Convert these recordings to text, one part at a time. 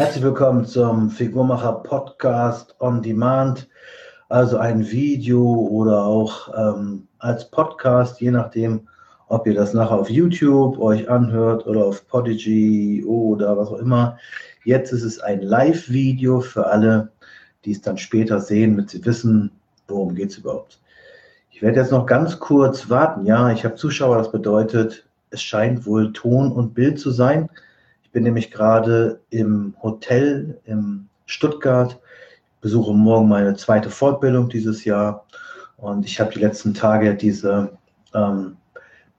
Herzlich willkommen zum Figurmacher Podcast on Demand, also ein Video oder auch ähm, als Podcast, je nachdem, ob ihr das nachher auf YouTube euch anhört oder auf Podigy oder was auch immer. Jetzt ist es ein Live-Video für alle, die es dann später sehen, damit sie wissen, worum geht es überhaupt. Ich werde jetzt noch ganz kurz warten. Ja, ich habe Zuschauer, das bedeutet, es scheint wohl Ton und Bild zu sein. Ich bin nämlich gerade im Hotel in Stuttgart, besuche morgen meine zweite Fortbildung dieses Jahr und ich habe die letzten Tage diese ähm,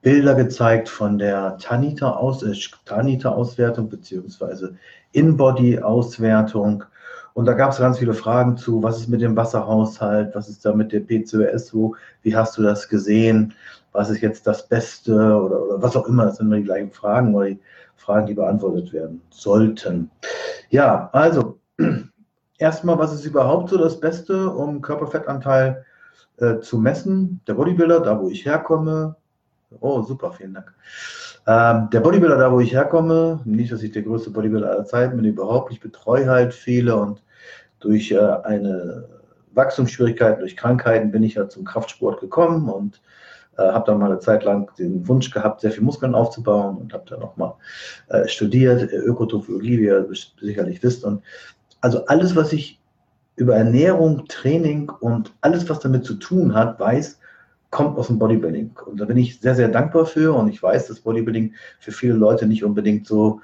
Bilder gezeigt von der Tanita-Auswertung äh, beziehungsweise In-Body-Auswertung. Und da gab es ganz viele Fragen zu, was ist mit dem Wasserhaushalt, was ist da mit der PCOS wie hast du das gesehen, was ist jetzt das Beste oder, oder was auch immer, das sind immer die gleichen Fragen oder die Fragen, die beantwortet werden sollten. Ja, also erstmal, was ist überhaupt so das Beste, um Körperfettanteil äh, zu messen? Der Bodybuilder, da wo ich herkomme. Oh, super, vielen Dank. Ähm, der Bodybuilder, da wo ich herkomme, nicht, dass ich der größte Bodybuilder aller Zeiten bin, überhaupt. Ich betreue halt viele und durch äh, eine Wachstumsschwierigkeiten, durch Krankheiten bin ich ja zum Kraftsport gekommen und äh, habe dann mal eine Zeit lang den Wunsch gehabt, sehr viel Muskeln aufzubauen und habe dann nochmal äh, studiert, Ökotrophologie, wie ihr sicherlich wisst. Und also alles, was ich über Ernährung, Training und alles, was damit zu tun hat, weiß, kommt aus dem Bodybuilding. Und da bin ich sehr, sehr dankbar für. Und ich weiß, dass Bodybuilding für viele Leute nicht unbedingt so,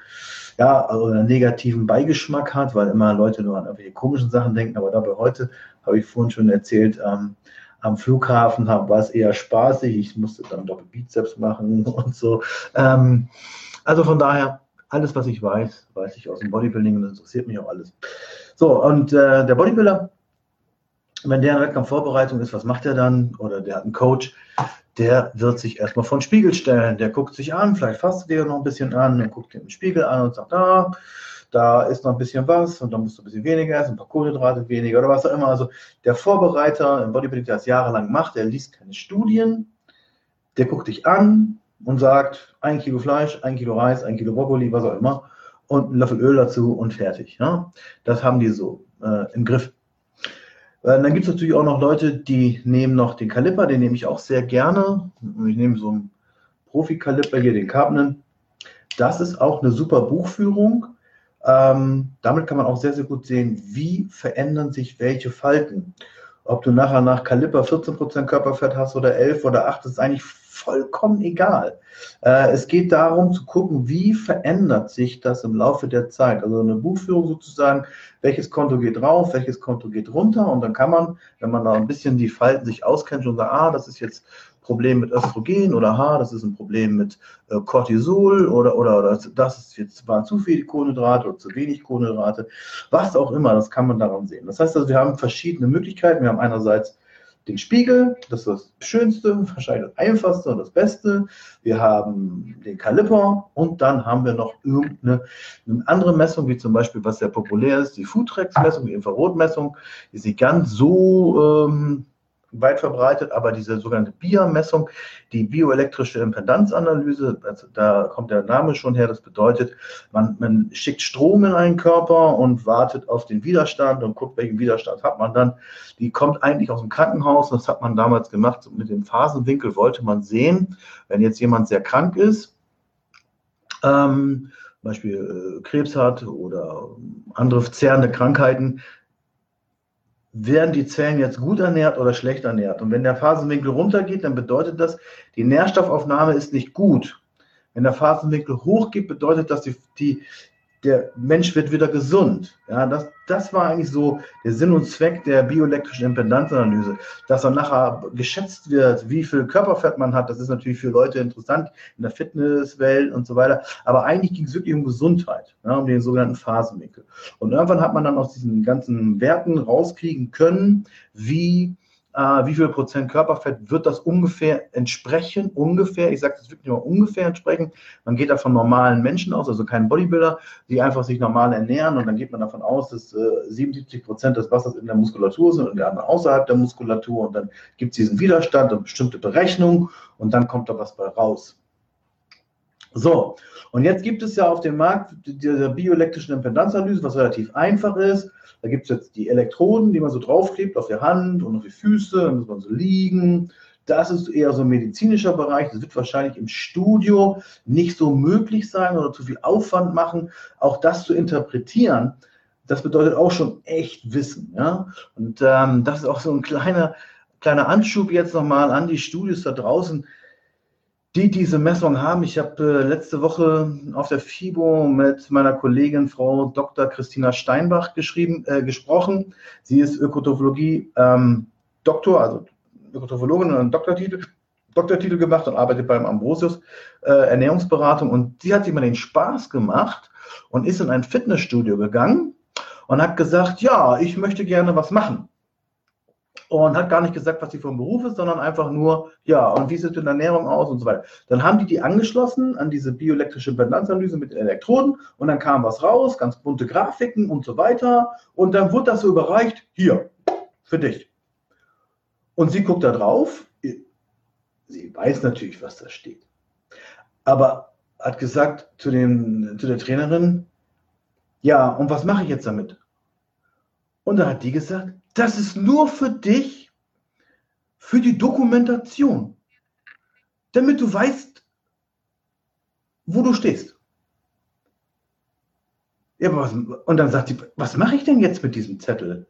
ja, also einen negativen Beigeschmack hat, weil immer Leute nur an irgendwelche komischen Sachen denken. Aber dabei heute, habe ich vorhin schon erzählt, ähm, am Flughafen war es eher spaßig. Ich musste dann Doppelbizeps machen und so. Ähm, also von daher, alles, was ich weiß, weiß ich aus dem Bodybuilding und das interessiert mich auch alles. So, und äh, der Bodybuilder, wenn der in Wettkampfvorbereitung ist, was macht er dann? Oder der hat einen Coach, der wird sich erstmal vor den Spiegel stellen. Der guckt sich an, vielleicht fasst er dir noch ein bisschen an, dann guckt den Spiegel an und sagt, ah, da ist noch ein bisschen was und dann musst du ein bisschen weniger essen, ein paar Kohlenhydrate weniger oder was auch immer. Also der Vorbereiter im Bodybuilding, der das jahrelang macht, der liest keine Studien, der guckt dich an und sagt, ein Kilo Fleisch, ein Kilo Reis, ein Kilo Brokkoli, was auch immer und ein Löffel Öl dazu und fertig. Ja? Das haben die so äh, im Griff. Äh, dann gibt es natürlich auch noch Leute, die nehmen noch den Kaliper, den nehme ich auch sehr gerne. Ich nehme so einen Profi-Kaliper hier, den Carbon. Das ist auch eine super Buchführung. Ähm, damit kann man auch sehr, sehr gut sehen, wie verändern sich welche Falten. Ob du nachher nach Kaliper 14% Körperfett hast oder 11 oder 8, ist eigentlich vollkommen egal. Äh, es geht darum zu gucken, wie verändert sich das im Laufe der Zeit. Also eine Buchführung sozusagen, welches Konto geht drauf, welches Konto geht runter und dann kann man, wenn man da ein bisschen die Falten sich auskennt, schon sagen, ah, das ist jetzt Problem mit Östrogen oder H, das ist ein Problem mit äh, Cortisol oder, oder, oder das ist jetzt war zu viel Kohlenhydrate oder zu wenig Kohlenhydrate, was auch immer, das kann man daran sehen. Das heißt also, wir haben verschiedene Möglichkeiten. Wir haben einerseits den Spiegel, das ist das Schönste, wahrscheinlich das Einfachste und das Beste. Wir haben den Kaliper und dann haben wir noch irgendeine andere Messung, wie zum Beispiel, was sehr populär ist, die Foodtrex-Messung, die Infrarotmessung, ist nicht ganz so ähm, weit verbreitet, aber diese sogenannte BIA-Messung, die bioelektrische Impedanzanalyse, also da kommt der Name schon her, das bedeutet, man, man schickt Strom in einen Körper und wartet auf den Widerstand und guckt, welchen Widerstand hat man dann. Die kommt eigentlich aus dem Krankenhaus, das hat man damals gemacht, mit dem Phasenwinkel wollte man sehen, wenn jetzt jemand sehr krank ist, ähm, zum Beispiel äh, Krebs hat oder andere zehrende Krankheiten, werden die Zellen jetzt gut ernährt oder schlecht ernährt. Und wenn der Phasenwinkel runtergeht, dann bedeutet das, die Nährstoffaufnahme ist nicht gut. Wenn der Phasenwinkel hochgeht, bedeutet das, die, die, der Mensch wird wieder gesund. Ja, das, das war eigentlich so der Sinn und Zweck der bioelektrischen Impedanzanalyse, dass dann nachher geschätzt wird, wie viel Körperfett man hat. Das ist natürlich für Leute interessant in der Fitnesswelt und so weiter. Aber eigentlich ging es wirklich um Gesundheit, ja, um den sogenannten Phasenwinkel. Und irgendwann hat man dann aus diesen ganzen Werten rauskriegen können, wie äh, wie viel Prozent Körperfett wird das ungefähr entsprechen? Ungefähr, ich sage das wirklich nur ungefähr entsprechen. Man geht da von normalen Menschen aus, also keinen Bodybuilder, die einfach sich normal ernähren und dann geht man davon aus, dass äh, 77 Prozent des Wassers in der Muskulatur sind und die anderen außerhalb der Muskulatur und dann gibt es diesen Widerstand und bestimmte Berechnungen und dann kommt da was bei raus. So, und jetzt gibt es ja auf dem Markt diese bioelektrischen Impedanzanalyse, was relativ einfach ist. Da gibt es jetzt die Elektroden, die man so draufklebt auf der Hand und auf die Füße, dann muss man so liegen. Das ist eher so ein medizinischer Bereich. Das wird wahrscheinlich im Studio nicht so möglich sein oder zu viel Aufwand machen, auch das zu interpretieren. Das bedeutet auch schon echt Wissen. Ja? Und ähm, das ist auch so ein kleiner, kleiner Anschub jetzt nochmal an die Studios da draußen die diese Messung haben. Ich habe äh, letzte Woche auf der FIBO mit meiner Kollegin Frau Dr. Christina Steinbach geschrieben, äh, gesprochen. Sie ist Ökotrophologie ähm, Doktor, also Ökotrophologin und Doktortitel, Doktortitel gemacht und arbeitet beim Ambrosius äh, Ernährungsberatung. Und sie hat sich mal den Spaß gemacht und ist in ein Fitnessstudio gegangen und hat gesagt, ja, ich möchte gerne was machen und hat gar nicht gesagt, was sie vom Beruf ist, sondern einfach nur, ja, und wie sieht die Ernährung aus und so weiter. Dann haben die die angeschlossen an diese bioelektrische Bilanzanalyse mit den Elektroden und dann kam was raus, ganz bunte Grafiken und so weiter und dann wurde das so überreicht, hier, für dich. Und sie guckt da drauf, sie weiß natürlich, was da steht, aber hat gesagt zu, dem, zu der Trainerin, ja, und was mache ich jetzt damit? Und da hat die gesagt, das ist nur für dich, für die Dokumentation, damit du weißt, wo du stehst. Ja, was, und dann sagt sie, was mache ich denn jetzt mit diesem Zettel?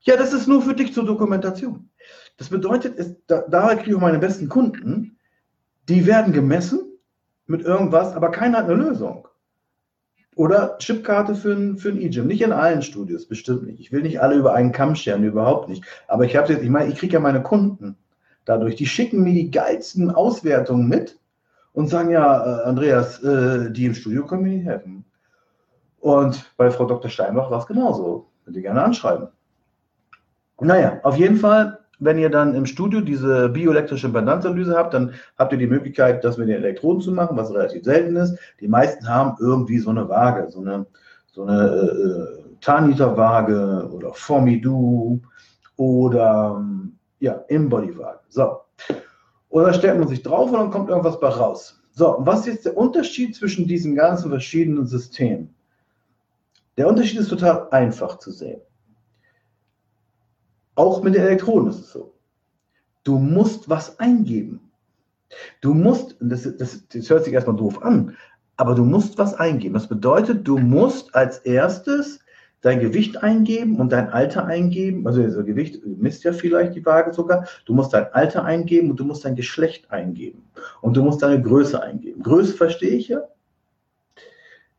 Ja, das ist nur für dich zur Dokumentation. Das bedeutet, es, da, daher kriege ich meine besten Kunden, die werden gemessen mit irgendwas, aber keiner hat eine Lösung. Oder Chipkarte für ein, für ein E-Gym. Nicht in allen Studios, bestimmt nicht. Ich will nicht alle über einen Kamm scheren, überhaupt nicht. Aber ich habe jetzt, ich meine, ich kriege ja meine Kunden dadurch, die schicken mir die geilsten Auswertungen mit und sagen, ja, äh, Andreas, äh, die im Studio können mir nicht helfen. Und bei Frau Dr. Steinbach war es genauso. Könnt ihr gerne anschreiben. Naja, auf jeden Fall wenn ihr dann im Studio diese bioelektrische Impedanzanalyse habt, dann habt ihr die Möglichkeit, das mit den Elektroden zu machen, was relativ selten ist. Die meisten haben irgendwie so eine Waage, so eine, so eine äh, Tarniter-Waage oder Formidu oder ja, Embody-Waage. So. Und dann stellt man sich drauf und dann kommt irgendwas bei raus. So, und was ist jetzt der Unterschied zwischen diesen ganzen verschiedenen Systemen? Der Unterschied ist total einfach zu sehen. Auch mit den Elektroden ist es so. Du musst was eingeben. Du musst, das, das, das hört sich erstmal doof an, aber du musst was eingeben. Das bedeutet, du musst als erstes dein Gewicht eingeben und dein Alter eingeben. Also das Gewicht misst ja vielleicht die Waage sogar. Du musst dein Alter eingeben und du musst dein Geschlecht eingeben. Und du musst deine Größe eingeben. Größe verstehe ich ja.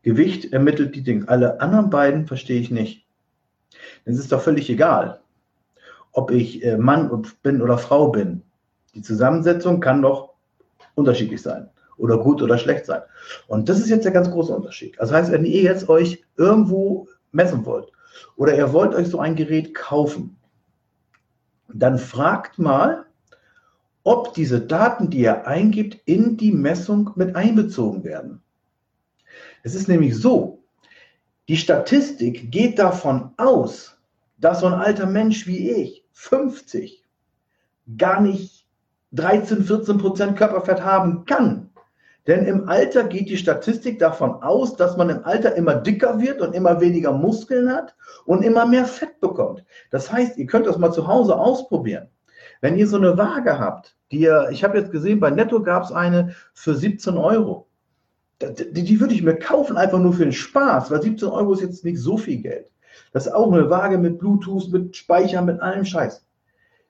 Gewicht ermittelt die Dinge. Alle anderen beiden verstehe ich nicht. Es ist doch völlig egal ob ich äh, Mann bin oder Frau bin. Die Zusammensetzung kann doch unterschiedlich sein oder gut oder schlecht sein. Und das ist jetzt der ganz große Unterschied. Das heißt, wenn ihr jetzt euch irgendwo messen wollt oder ihr wollt euch so ein Gerät kaufen, dann fragt mal, ob diese Daten, die ihr eingibt, in die Messung mit einbezogen werden. Es ist nämlich so, die Statistik geht davon aus, dass so ein alter Mensch wie ich 50 gar nicht 13, 14 Prozent Körperfett haben kann. Denn im Alter geht die Statistik davon aus, dass man im Alter immer dicker wird und immer weniger Muskeln hat und immer mehr Fett bekommt. Das heißt, ihr könnt das mal zu Hause ausprobieren. Wenn ihr so eine Waage habt, die ihr, ich habe jetzt gesehen, bei Netto gab es eine für 17 Euro. Die, die würde ich mir kaufen, einfach nur für den Spaß, weil 17 Euro ist jetzt nicht so viel Geld. Das ist auch eine Waage mit Bluetooth, mit Speicher, mit allem Scheiß.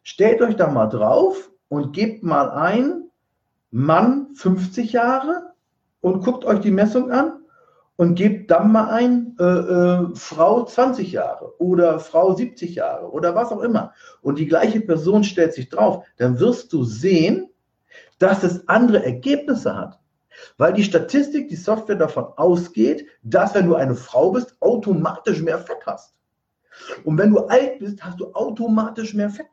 Stellt euch da mal drauf und gebt mal ein, Mann 50 Jahre und guckt euch die Messung an und gebt dann mal ein, äh, äh, Frau 20 Jahre oder Frau 70 Jahre oder was auch immer. Und die gleiche Person stellt sich drauf, dann wirst du sehen, dass es andere Ergebnisse hat. Weil die Statistik, die Software davon ausgeht, dass wenn du eine Frau bist, automatisch mehr Fett hast. Und wenn du alt bist, hast du automatisch mehr Fett.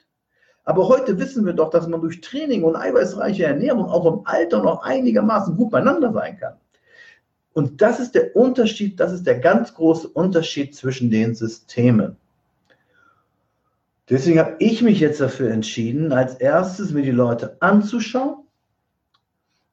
Aber heute wissen wir doch, dass man durch Training und eiweißreiche Ernährung auch im Alter noch einigermaßen gut beieinander sein kann. Und das ist der Unterschied, das ist der ganz große Unterschied zwischen den Systemen. Deswegen habe ich mich jetzt dafür entschieden, als erstes mir die Leute anzuschauen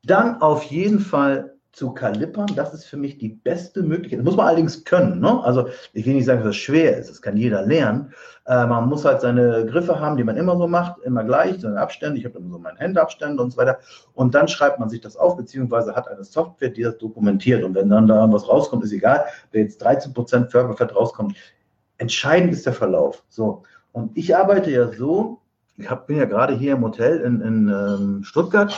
dann auf jeden Fall zu kalippern, das ist für mich die beste Möglichkeit. Das muss man allerdings können. Ne? Also ich will nicht sagen, dass das schwer ist, das kann jeder lernen. Äh, man muss halt seine Griffe haben, die man immer so macht, immer gleich, seine Abstände. Ich habe immer so meine Händeabstände und so weiter. Und dann schreibt man sich das auf, beziehungsweise hat eine Software, die das dokumentiert. Und wenn dann da was rauskommt, ist egal, wenn jetzt 13% Körperfett rauskommt. Entscheidend ist der Verlauf. So. Und ich arbeite ja so, ich hab, bin ja gerade hier im Hotel in, in ähm, Stuttgart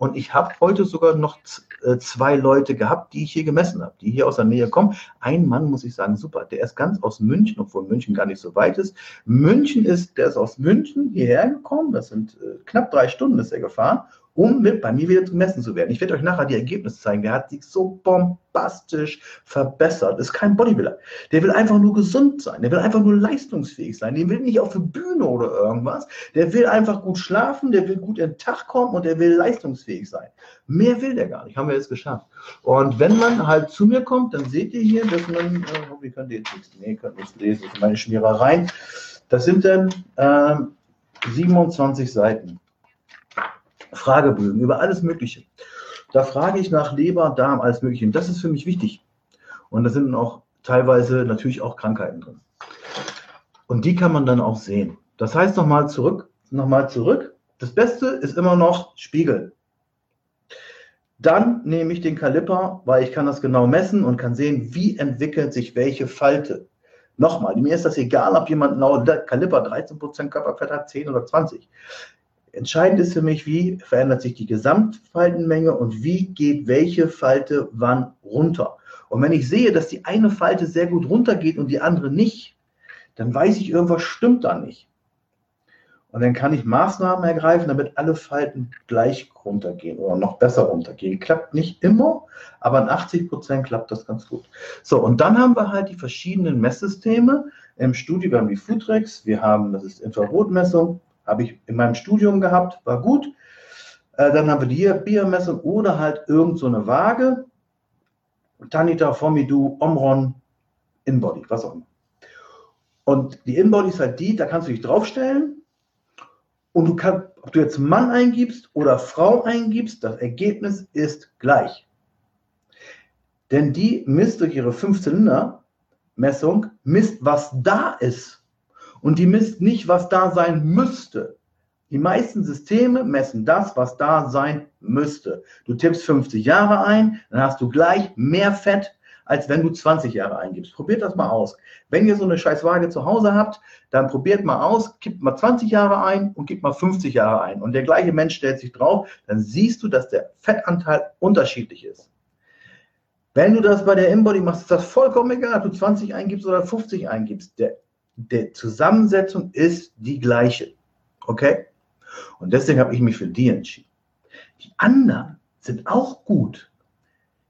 und ich habe heute sogar noch äh, zwei Leute gehabt, die ich hier gemessen habe, die hier aus der Nähe kommen. Ein Mann, muss ich sagen, super. Der ist ganz aus München, obwohl München gar nicht so weit ist. München ist, der ist aus München hierher gekommen. Das sind äh, knapp drei Stunden ist er gefahren um mit bei mir wieder gemessen zu werden. Ich werde euch nachher die Ergebnisse zeigen. Der hat sich so bombastisch verbessert. Ist kein Bodybuilder. Der will einfach nur gesund sein. Der will einfach nur leistungsfähig sein. Der will nicht auf die Bühne oder irgendwas. Der will einfach gut schlafen. Der will gut in den Tag kommen und der will leistungsfähig sein. Mehr will der gar nicht. Haben wir jetzt geschafft. Und wenn man halt zu mir kommt, dann seht ihr hier, dass man, äh, wie könnt ihr jetzt nichts, nee, könnt nichts lesen, das sind meine Schmierereien. Das sind dann äh, 27 Seiten. Fragebögen über alles Mögliche. Da frage ich nach Leber, Darm, alles Mögliche. Und das ist für mich wichtig. Und da sind auch teilweise natürlich auch Krankheiten drin. Und die kann man dann auch sehen. Das heißt nochmal zurück, nochmal zurück. Das Beste ist immer noch Spiegel. Dann nehme ich den Kaliper, weil ich kann das genau messen und kann sehen, wie entwickelt sich welche Falte. Nochmal, mir ist das egal, ob jemand genau Kaliper 13% Körperfett hat, 10 oder 20. Entscheidend ist für mich, wie verändert sich die Gesamtfaltenmenge und wie geht welche Falte wann runter. Und wenn ich sehe, dass die eine Falte sehr gut runtergeht und die andere nicht, dann weiß ich, irgendwas stimmt da nicht. Und dann kann ich Maßnahmen ergreifen, damit alle Falten gleich runtergehen oder noch besser runtergehen. Klappt nicht immer, aber in 80 Prozent klappt das ganz gut. So, und dann haben wir halt die verschiedenen Messsysteme im Studio. Wir haben die Foodrex, wir haben, das ist Infrarotmessung, habe ich in meinem Studium gehabt, war gut. Äh, dann haben wir die Biermessung oder halt irgend so eine Waage. Tanita, Formidu, Omron, Inbody, was auch immer. Und die Inbody ist halt die, da kannst du dich draufstellen und du kannst, ob du jetzt Mann eingibst oder Frau eingibst, das Ergebnis ist gleich. Denn die misst durch ihre 5-Zylinder-Messung, misst, was da ist. Und die misst nicht, was da sein müsste. Die meisten Systeme messen das, was da sein müsste. Du tippst 50 Jahre ein, dann hast du gleich mehr Fett, als wenn du 20 Jahre eingibst. Probiert das mal aus. Wenn ihr so eine Scheißwaage zu Hause habt, dann probiert mal aus, kippt mal 20 Jahre ein und gibt mal 50 Jahre ein. Und der gleiche Mensch stellt sich drauf, dann siehst du, dass der Fettanteil unterschiedlich ist. Wenn du das bei der Inbody machst, ist das vollkommen egal, ob du 20 eingibst oder 50 eingibst. Der die Zusammensetzung ist die gleiche. Okay? Und deswegen habe ich mich für die entschieden. Die anderen sind auch gut.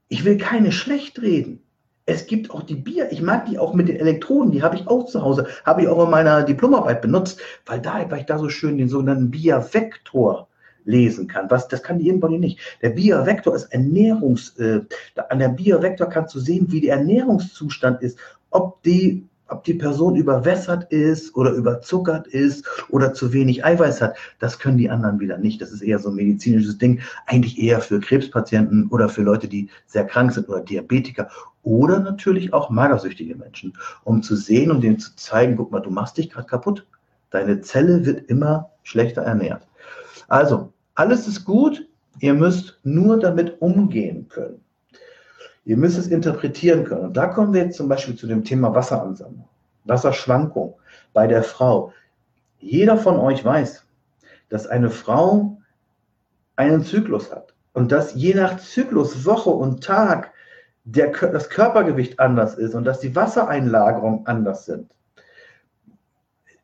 Ich will keine schlecht reden. Es gibt auch die Bier, ich mag die auch mit den Elektroden, die habe ich auch zu Hause, habe ich auch in meiner Diplomarbeit benutzt, weil da, weil ich da so schön den sogenannten Biervektor lesen kann. Was, das kann die Inbody nicht. Der Biervektor ist Ernährungs, äh, an der Biervektor kannst du sehen, wie der Ernährungszustand ist, ob die ob die Person überwässert ist oder überzuckert ist oder zu wenig Eiweiß hat, das können die anderen wieder nicht. Das ist eher so ein medizinisches Ding, eigentlich eher für Krebspatienten oder für Leute, die sehr krank sind oder Diabetiker oder natürlich auch magersüchtige Menschen, um zu sehen und denen zu zeigen, guck mal, du machst dich gerade kaputt. Deine Zelle wird immer schlechter ernährt. Also, alles ist gut, ihr müsst nur damit umgehen können. Ihr müsst es interpretieren können. Und da kommen wir jetzt zum Beispiel zu dem Thema Wasseransammlung, Wasserschwankung bei der Frau. Jeder von euch weiß, dass eine Frau einen Zyklus hat und dass je nach Zyklus, Woche und Tag der, das Körpergewicht anders ist und dass die Wassereinlagerungen anders sind.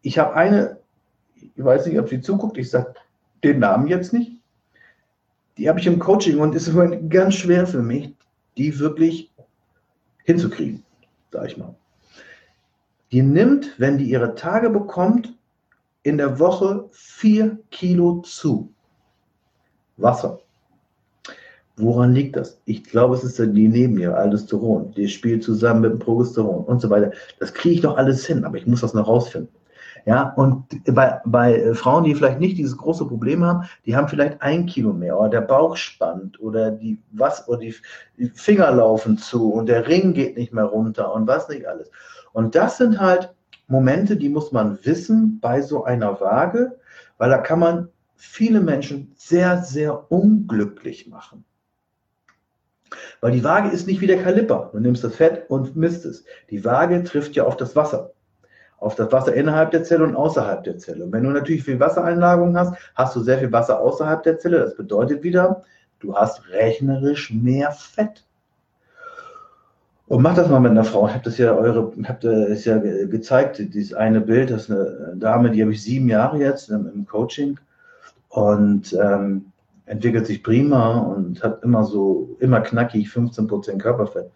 Ich habe eine, ich weiß nicht, ob sie zuguckt, ich sage den Namen jetzt nicht. Die habe ich im Coaching und ist ganz schwer für mich, die wirklich hinzukriegen, sage ich mal. Die nimmt, wenn die ihre Tage bekommt, in der Woche vier Kilo zu. Wasser. Woran liegt das? Ich glaube, es ist die neben ihr, Aldosteron. Die spielt zusammen mit dem Progesteron und so weiter. Das kriege ich doch alles hin, aber ich muss das noch rausfinden. Ja, und bei, bei Frauen, die vielleicht nicht dieses große Problem haben, die haben vielleicht ein Kilo mehr oder der Bauch spannt oder die, was, oder die, Finger laufen zu und der Ring geht nicht mehr runter und was nicht alles. Und das sind halt Momente, die muss man wissen bei so einer Waage, weil da kann man viele Menschen sehr, sehr unglücklich machen. Weil die Waage ist nicht wie der Kaliper. Du nimmst das Fett und misst es. Die Waage trifft ja auf das Wasser. Auf das Wasser innerhalb der Zelle und außerhalb der Zelle. Und wenn du natürlich viel Wassereinlagerung hast, hast du sehr viel Wasser außerhalb der Zelle. Das bedeutet wieder, du hast rechnerisch mehr Fett. Und mach das mal mit einer Frau. Ich habe das ja eure, habt das ja gezeigt, dieses eine Bild, das ist eine Dame, die habe ich sieben Jahre jetzt im, Coaching und ähm, entwickelt sich prima und hat immer so, immer knackig 15% Körperfett.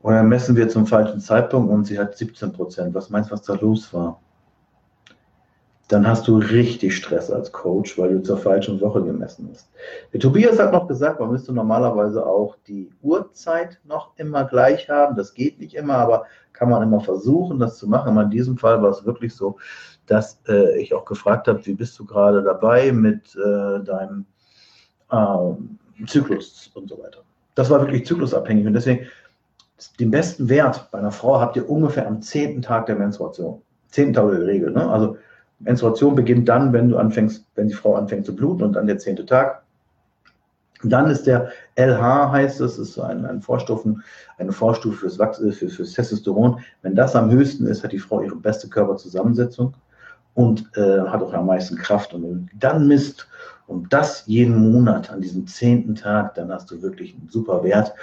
Und dann messen wir zum falschen Zeitpunkt und sie hat 17%. Was meinst du, was da los war? dann hast du richtig Stress als Coach, weil du zur falschen Woche gemessen hast. Der Tobias hat noch gesagt, man müsste normalerweise auch die Uhrzeit noch immer gleich haben. Das geht nicht immer, aber kann man immer versuchen, das zu machen. Aber in diesem Fall war es wirklich so, dass äh, ich auch gefragt habe, wie bist du gerade dabei mit äh, deinem äh, Zyklus und so weiter. Das war wirklich zyklusabhängig und deswegen den besten Wert bei einer Frau habt ihr ungefähr am zehnten Tag der Menstruation. Zehnten Tag der Regel. Ne? Also Menstruation beginnt dann, wenn du anfängst, wenn die Frau anfängt zu bluten und dann der zehnte Tag. Dann ist der LH, heißt es, ist ein, ein Vorstufen, eine Vorstufe fürs, Wachs, äh, für, fürs Testosteron. Wenn das am höchsten ist, hat die Frau ihre beste Körperzusammensetzung und äh, hat auch am meisten Kraft. Und dann misst und das jeden Monat an diesem zehnten Tag, dann hast du wirklich einen super Wert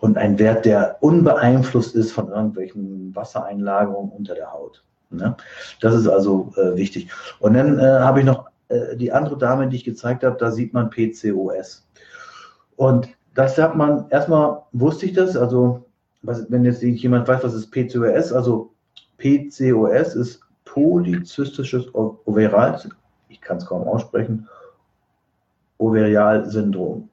und einen Wert, der unbeeinflusst ist von irgendwelchen Wassereinlagerungen unter der Haut. Ne? Das ist also äh, wichtig. Und dann äh, habe ich noch äh, die andere Dame, die ich gezeigt habe, da sieht man PCOS. Und das hat man, erstmal wusste ich das, also was, wenn jetzt jemand weiß, was ist PCOS, also PCOS ist polyzystisches Overal, ich kann es kaum aussprechen, Ovarialsyndrom.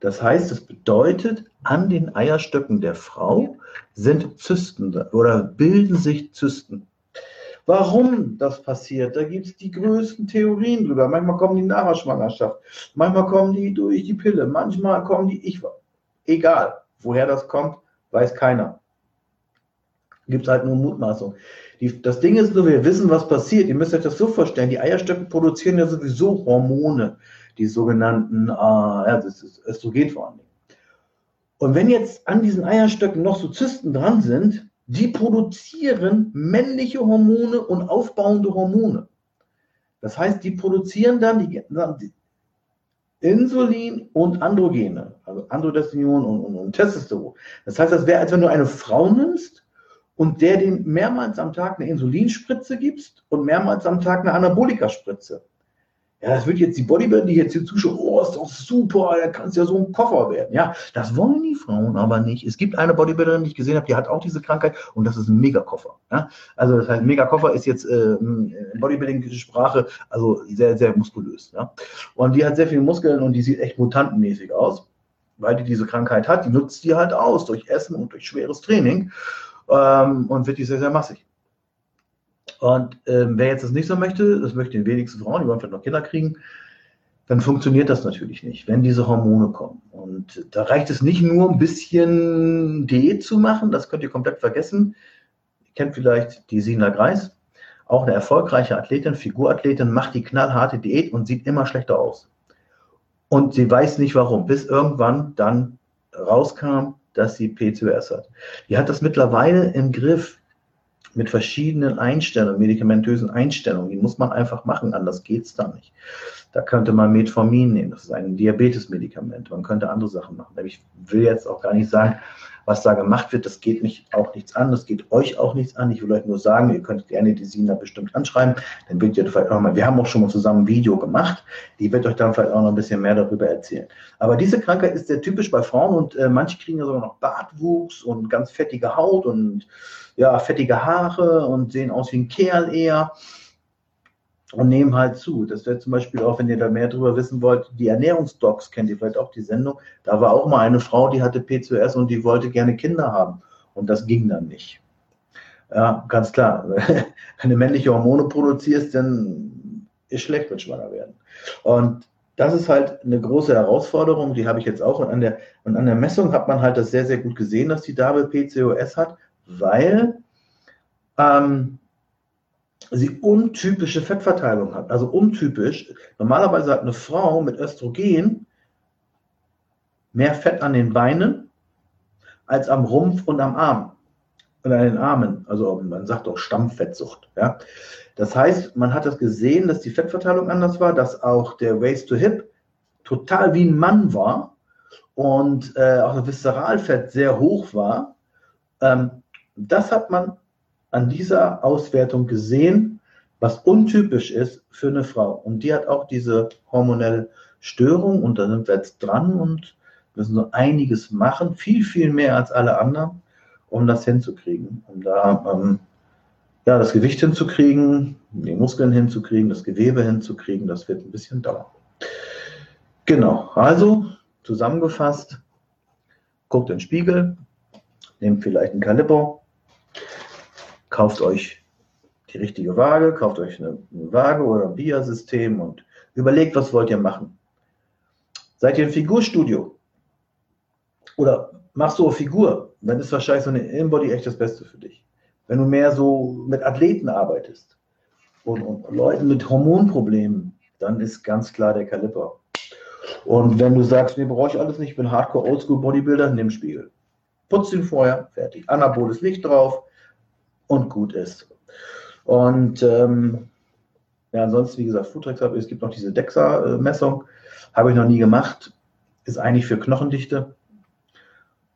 Das heißt, es bedeutet, an den Eierstöcken der Frau sind Zysten oder bilden sich Zysten. Warum das passiert, da gibt es die größten Theorien drüber. Manchmal kommen die nach der Schwangerschaft, manchmal kommen die durch die Pille, manchmal kommen die, ich, egal, woher das kommt, weiß keiner. Gibt es halt nur Mutmaßung. Die, das Ding ist nur, wir wissen, was passiert. Ihr müsst euch das so vorstellen, die Eierstöcke produzieren ja sowieso Hormone, die sogenannten, äh, ja, das ist Östrogen vor allem. Und wenn jetzt an diesen Eierstöcken noch so Zysten dran sind, die produzieren männliche Hormone und aufbauende Hormone. Das heißt, die produzieren dann die, die Insulin und Androgene, also Androstendion und, und, und Testosteron. Das heißt, das wäre, als wenn du eine Frau nimmst und der dem mehrmals am Tag eine Insulinspritze gibst und mehrmals am Tag eine Anabolikaspritze. Ja, das wird jetzt die Bodybuilder, die jetzt hier zuschauen, oh, ist doch super, da kannst ja so ein Koffer werden. Ja, das wollen die Frauen aber nicht. Es gibt eine Bodybuilderin, die ich gesehen habe, die hat auch diese Krankheit und das ist ein Megakoffer. Ja? Also das heißt, Megakoffer ist jetzt äh, Bodybuilding-Sprache, also sehr, sehr muskulös. Ja? Und die hat sehr viele Muskeln und die sieht echt mutantenmäßig aus, weil die diese Krankheit hat. Die nutzt die halt aus durch Essen und durch schweres Training ähm, und wird die sehr, sehr massig. Und ähm, wer jetzt das nicht so möchte, das möchten die wenigsten Frauen, die wollen vielleicht noch Kinder kriegen, dann funktioniert das natürlich nicht, wenn diese Hormone kommen. Und da reicht es nicht nur ein bisschen Diät zu machen, das könnt ihr komplett vergessen. Ihr kennt vielleicht die Sina Greis, auch eine erfolgreiche Athletin, Figurathletin, macht die knallharte Diät und sieht immer schlechter aus. Und sie weiß nicht warum, bis irgendwann dann rauskam, dass sie PCOS hat. Die hat das mittlerweile im Griff mit verschiedenen Einstellungen, medikamentösen Einstellungen. Die muss man einfach machen, anders geht es da nicht. Da könnte man Metformin nehmen, das ist ein Diabetesmedikament. Man könnte andere Sachen machen. Ich will jetzt auch gar nicht sagen, was da gemacht wird, das geht mich auch nichts an, das geht euch auch nichts an. Ich will euch nur sagen, ihr könnt gerne die Sina bestimmt anschreiben, dann wird ihr vielleicht auch mal, wir haben auch schon mal zusammen ein Video gemacht, die wird euch dann vielleicht auch noch ein bisschen mehr darüber erzählen. Aber diese Krankheit ist sehr typisch bei Frauen und äh, manche kriegen ja sogar noch Bartwuchs und ganz fettige Haut und ja, fettige Haare und sehen aus wie ein Kerl eher und nehmen halt zu. Das wäre zum Beispiel auch, wenn ihr da mehr darüber wissen wollt, die Ernährungsdocs kennt ihr vielleicht auch die Sendung. Da war auch mal eine Frau, die hatte PCOS und die wollte gerne Kinder haben und das ging dann nicht. Ja, ganz klar. Wenn du männliche Hormone produzierst, dann ist schlecht mit Schwanger werden. Und das ist halt eine große Herausforderung, die habe ich jetzt auch. Und an, der, und an der Messung hat man halt das sehr, sehr gut gesehen, dass die Dame PCOS hat, weil ähm, sie untypische Fettverteilung hat. Also untypisch. Normalerweise hat eine Frau mit Östrogen mehr Fett an den Beinen als am Rumpf und am Arm und an den Armen. Also man sagt auch Stammfettsucht. Ja? Das heißt, man hat das gesehen, dass die Fettverteilung anders war, dass auch der Waist to Hip total wie ein Mann war und äh, auch das Viszeralfett sehr hoch war. Ähm, das hat man an dieser Auswertung gesehen, was untypisch ist für eine Frau. Und die hat auch diese hormonelle Störung und da sind wir jetzt dran und müssen so einiges machen, viel, viel mehr als alle anderen, um das hinzukriegen, um da ähm, ja, das Gewicht hinzukriegen, die Muskeln hinzukriegen, das Gewebe hinzukriegen, das wird ein bisschen dauern. Genau, also zusammengefasst, guckt in den Spiegel, nehmt vielleicht einen Kaliber, kauft euch die richtige Waage, kauft euch eine, eine Waage oder ein BIA-System und überlegt, was wollt ihr machen. Seid ihr im Figurstudio? Oder machst du eine Figur? Dann ist wahrscheinlich so eine Inbody echt das Beste für dich. Wenn du mehr so mit Athleten arbeitest und, und Leuten mit Hormonproblemen, dann ist ganz klar der Kaliber. Und wenn du sagst, nee, brauche ich alles nicht, ich bin Hardcore Oldschool Bodybuilder, nimm Spiegel. Putz ihn vorher, fertig. Anaboles Licht drauf und gut ist. Und ähm, ja, ansonsten, wie gesagt, Foodtrex es gibt noch diese DEXA-Messung, habe ich noch nie gemacht, ist eigentlich für Knochendichte,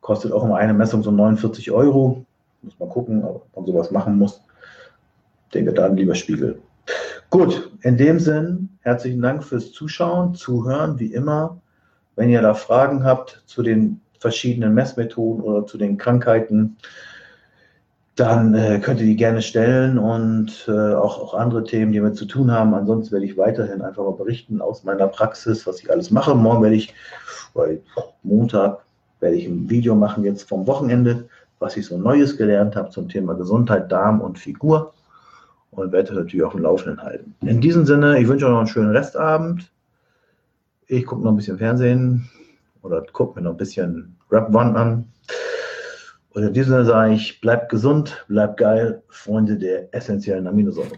kostet auch immer eine Messung so 49 Euro. Muss man gucken, ob man sowas machen muss. Denke dann lieber Spiegel. Gut, in dem Sinn, herzlichen Dank fürs Zuschauen, Zuhören, wie immer. Wenn ihr da Fragen habt zu den verschiedenen Messmethoden oder zu den Krankheiten, dann äh, könnt ihr die gerne stellen und äh, auch, auch andere Themen, die damit zu tun haben. Ansonsten werde ich weiterhin einfach mal berichten aus meiner Praxis, was ich alles mache. Morgen werde ich, bei Montag, werde ich ein Video machen jetzt vom Wochenende, was ich so Neues gelernt habe zum Thema Gesundheit, Darm und Figur und werde natürlich auch im Laufenden halten. In diesem Sinne, ich wünsche euch noch einen schönen Restabend. Ich gucke noch ein bisschen Fernsehen oder gucke mir noch ein bisschen Rap One an. Und in diesem Sinne sage ich, bleibt gesund, bleibt geil, Freunde der essentiellen Aminosäuren.